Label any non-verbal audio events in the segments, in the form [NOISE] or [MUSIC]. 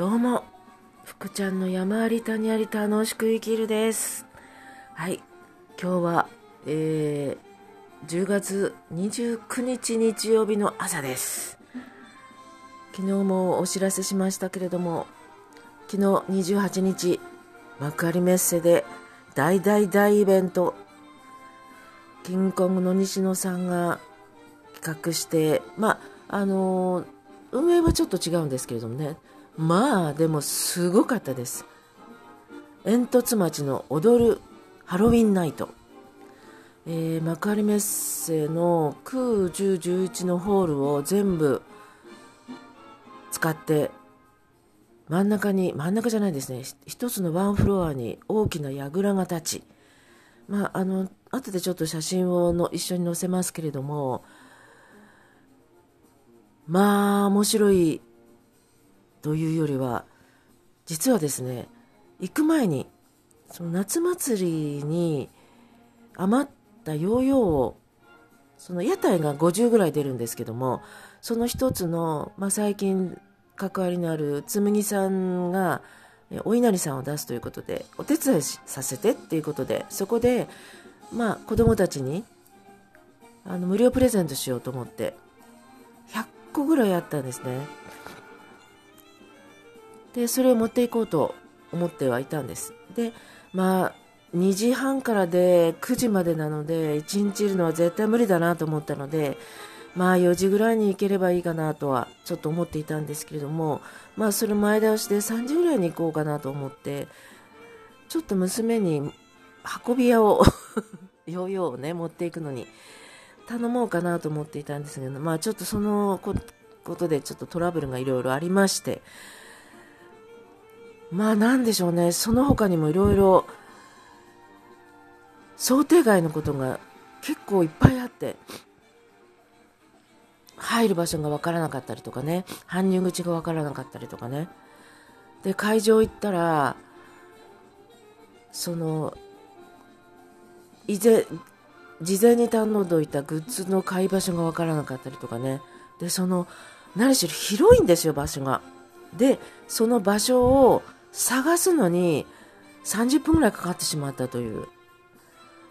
どうも、福ちゃんの山あり谷あり楽しく生きるです。はい、今日は、えー、10月29日日曜日の朝です。昨日もお知らせしましたけれども、昨日28日、幕張メッセで大大大イベント、キングコングの西野さんが企画して、まあ、あのー運営はちょっと違うんですけれどもね、まあ、でもすごかったです。煙突町の踊るハロウィンナイト。えー幕張メッセの9、10、11のホールを全部使って、真ん中に、真ん中じゃないですね、一つのワンフロアに大きな櫓が立ち、まあ、あの、後でちょっと写真をの一緒に載せますけれども、まあ、面白いというよりは、実はですね、行く前に、その夏祭りに余ったヨーヨーを、その屋台が50ぐらい出るんですけども、その一つの、まあ、最近関わりのある紬さんが、お稲荷さんを出すということで、お手伝いさせてっていうことで、そこで、まあ、子供たちに、あの、無料プレゼントしようと思って、100個ぐらいあったんですね。で、それを持っていこうと思ってはいたんです。で、まあ、2時半からで9時までなので、1日いるのは絶対無理だなと思ったので、まあ4時ぐらいに行ければいいかなとはちょっと思っていたんですけれども、まあそれ前倒しで3時ぐらいに行こうかなと思って、ちょっと娘に運び屋を、[LAUGHS] ヨーヨーをね、持っていくのに頼もうかなと思っていたんですけど、まあちょっとそのことでちょっとトラブルがいろいろありまして、まあなんでしょうね、その他にもいろいろ想定外のことが結構いっぱいあって、入る場所がわからなかったりとかね、搬入口がわからなかったりとかね。で、会場行ったら、その、以前、事前に頼んどいたグッズの買い場所がわからなかったりとかね。で、その、何しろ広いんですよ、場所が。で、その場所を探すのに30分ぐらいかかってしまったという。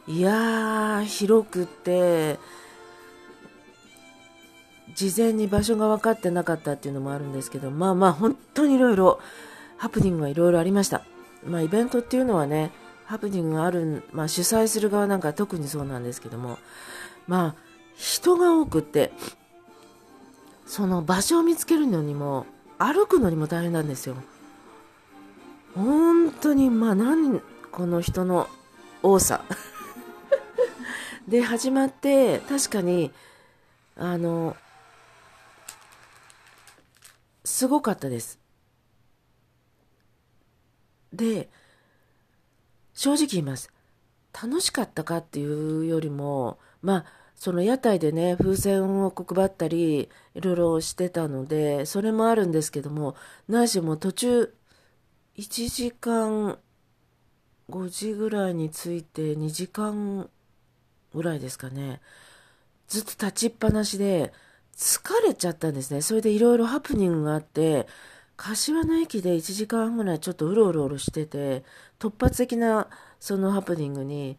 いやー、広くって、事前に場所が分かってなかったっていうのもあるんですけど、まあまあ本当にいろいろ、ハプニングがいろいろありました。まあイベントっていうのはね、ハプニングがある、まあ主催する側なんか特にそうなんですけども、まあ人が多くって、その場所を見つけるのにも、歩くのにも大変なんですよ。本当に、まあ何、この人の多さ。[LAUGHS] で、始まって、確かに、あの、すごかったです。で、正直言います。楽しかったかっていうよりも、まあ、その屋台でね、風船を配ったり、いろいろしてたので、それもあるんですけども、何しも途中、1時間、5時ぐらいに着いて、2時間ぐらいですかね。ずっと立ちっぱなしで、疲れちゃったんですね。それでいろいろハプニングがあって、柏の駅で1時間ぐらいちょっとうろうろうろしてて、突発的なそのハプニングに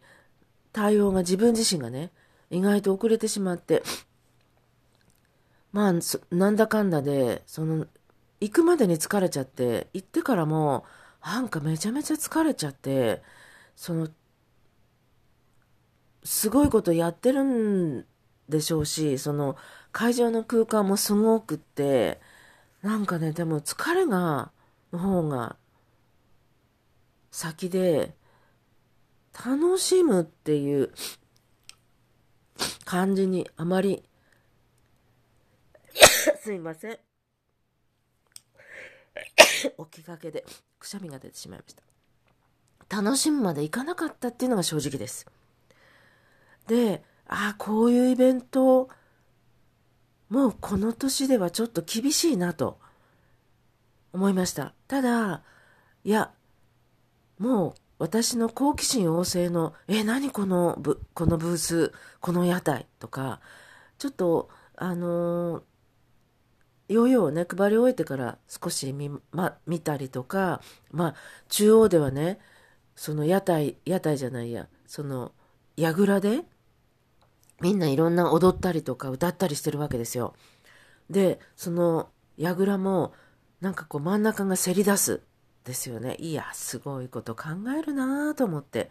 対応が自分自身がね、意外と遅れてしまって、まあ、なんだかんだで、その、行くまでに疲れちゃって、行ってからも、なんかめちゃめちゃ疲れちゃって、その、すごいことやってるんでしょうし、その会場の空間もすごくって、なんかね、でも疲れが、の方が先で、楽しむっていう感じにあまり、[COUGHS] すいません。起きかけでくしゃみが出てしまいました。楽しむまでいかなかったっていうのが正直です。で、ああ、こういうイベント、もうこの年ではちょっと厳しいなと思いました。ただ、いや、もう私の好奇心旺盛の、え、何このブ、このブース、この屋台とか、ちょっと、あのーヨーヨーをね、配り終えてから少し見、ま、見たりとか、まあ、中央ではね、その屋台、屋台じゃないや、その、櫓で、みんないろんな踊ったりとか歌ったりしてるわけですよ。で、その、櫓も、なんかこう真ん中がせり出す。ですよね。いや、すごいこと考えるなと思って。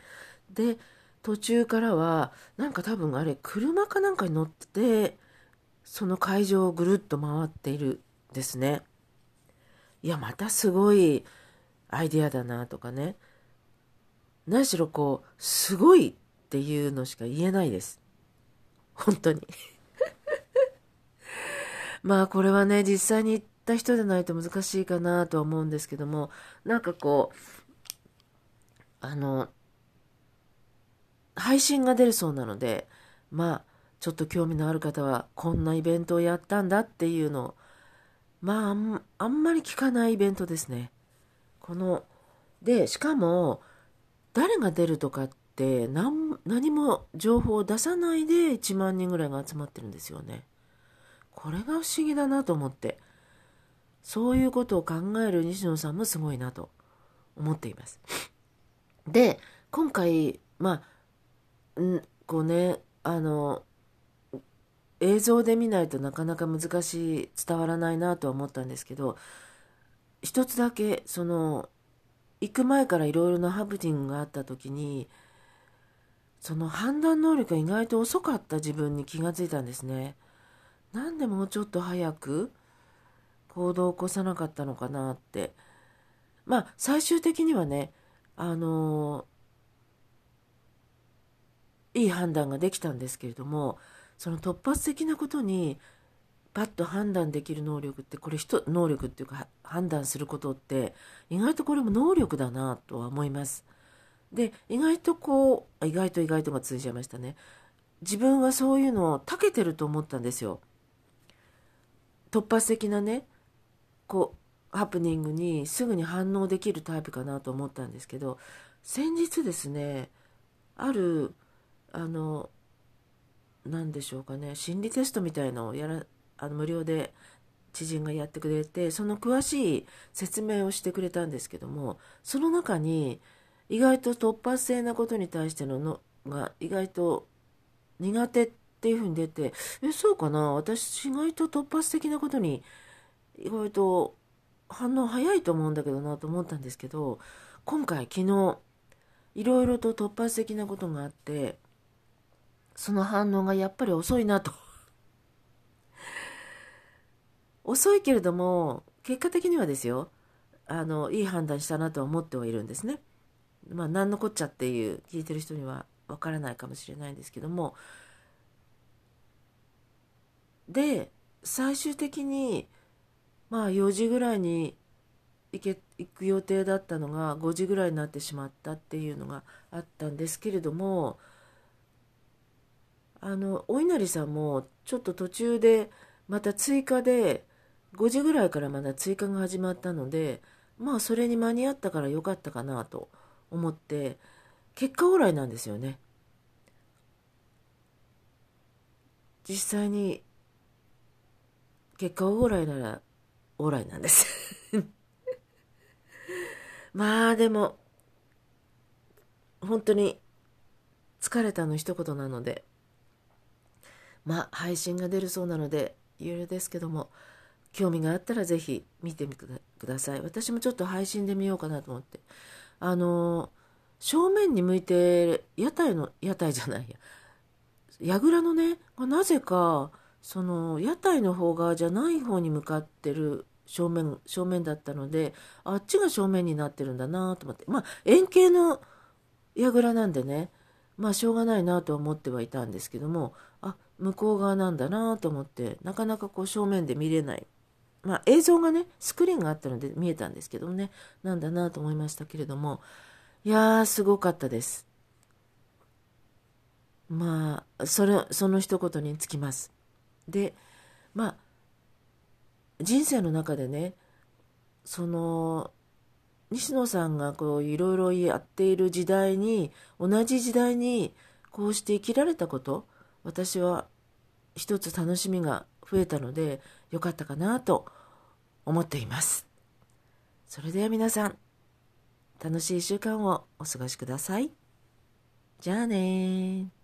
で、途中からは、なんか多分あれ、車かなんかに乗ってて、その会場をぐるっと回っているですね。いや、またすごいアイデアだなとかね。何しろこう、すごいっていうのしか言えないです。本当に [LAUGHS] まあこれはね、実際に行った人でないと難しいかなとは思うんですけども、なんかこう、あの、配信が出るそうなので、まあ、ちょっと興味のある方は、こんなイベントをやったんだっていうのを、まあ、あんまり聞かないイベントですね。この、で、しかも、誰が出るとかって何、何も情報を出さないで1万人ぐらいが集まってるんですよね。これが不思議だなと思って。そういうことを考える西野さんもすごいなと思っています。で、今回、まあ、んこうね、あの、映像で見ないとなかなか難しい伝わらないなとは思ったんですけど一つだけその行く前からいろいろなハプニングがあった時にその判断能力が意外と遅かった自分に気がついたんですね。なんでもうちょっと早く行動を起こさなかったのかなってまあ最終的にはねあのいい判断ができたんですけれどもその突発的なことにパッと判断できる能力ってこれ人能力っていうか判断することって意外とこれも能力だなとは思います。で意外とこう意外と意外とが通じちゃいましたね。自分はそういうのを長けてると思ったんですよ。突発的なねこうハプニングにすぐに反応できるタイプかなと思ったんですけど先日ですねあるあの何でしょうかね。心理テストみたいのをやらあの無料で知人がやってくれてその詳しい説明をしてくれたんですけどもその中に意外と突発性なことに対してののが意外と苦手っていうふうに出てえそうかな。私意外と突発的なことに意外と反応早いと思うんだけどなと思ったんですけど今回昨日いろいろと突発的なことがあってその反応がやっぱり遅いなと遅いけれども結果的にはですよあのいい判断したなと思ってはいるんですね。まあ何のこっちゃっていう聞いてる人にはわからないかもしれないんですけどもで最終的にまあ4時ぐらいに行け行く予定だったのが5時ぐらいになってしまったっていうのがあったんですけれどもあのお稲荷さんもちょっと途中でまた追加で5時ぐらいからまだ追加が始まったのでまあそれに間に合ったからよかったかなと思って結果オーライなんですよね。実際に結果オーライならオーライなんです [LAUGHS] まあでも本当に疲れたの一言なのでまあ、配信が出るそうなので、有料ですけども、興味があったらぜひ見てみてください。私もちょっと配信で見ようかなと思って。あの、正面に向いて、屋台の、屋台じゃないや、櫓のね、なぜか、その、屋台の方側じゃない方に向かってる正面、正面だったので、あっちが正面になってるんだなと思って。まあ、円形の櫓なんでね、まあ、しょうがないなと思ってはいたんですけども、あ、向こう側なんだなと思ってなかなかこう正面で見れない。まあ映像がねスクリーンがあったので見えたんですけどもねなんだなと思いましたけれどもいやーすごかったです。まあそれその一言につきます。でまあ人生の中でねその西野さんがこういろいろやっている時代に同じ時代にこうして生きられたこと私は一つ楽しみが増えたので良かったかなと思っています。それでは皆さん楽しい1週間をお過ごしください。じゃあね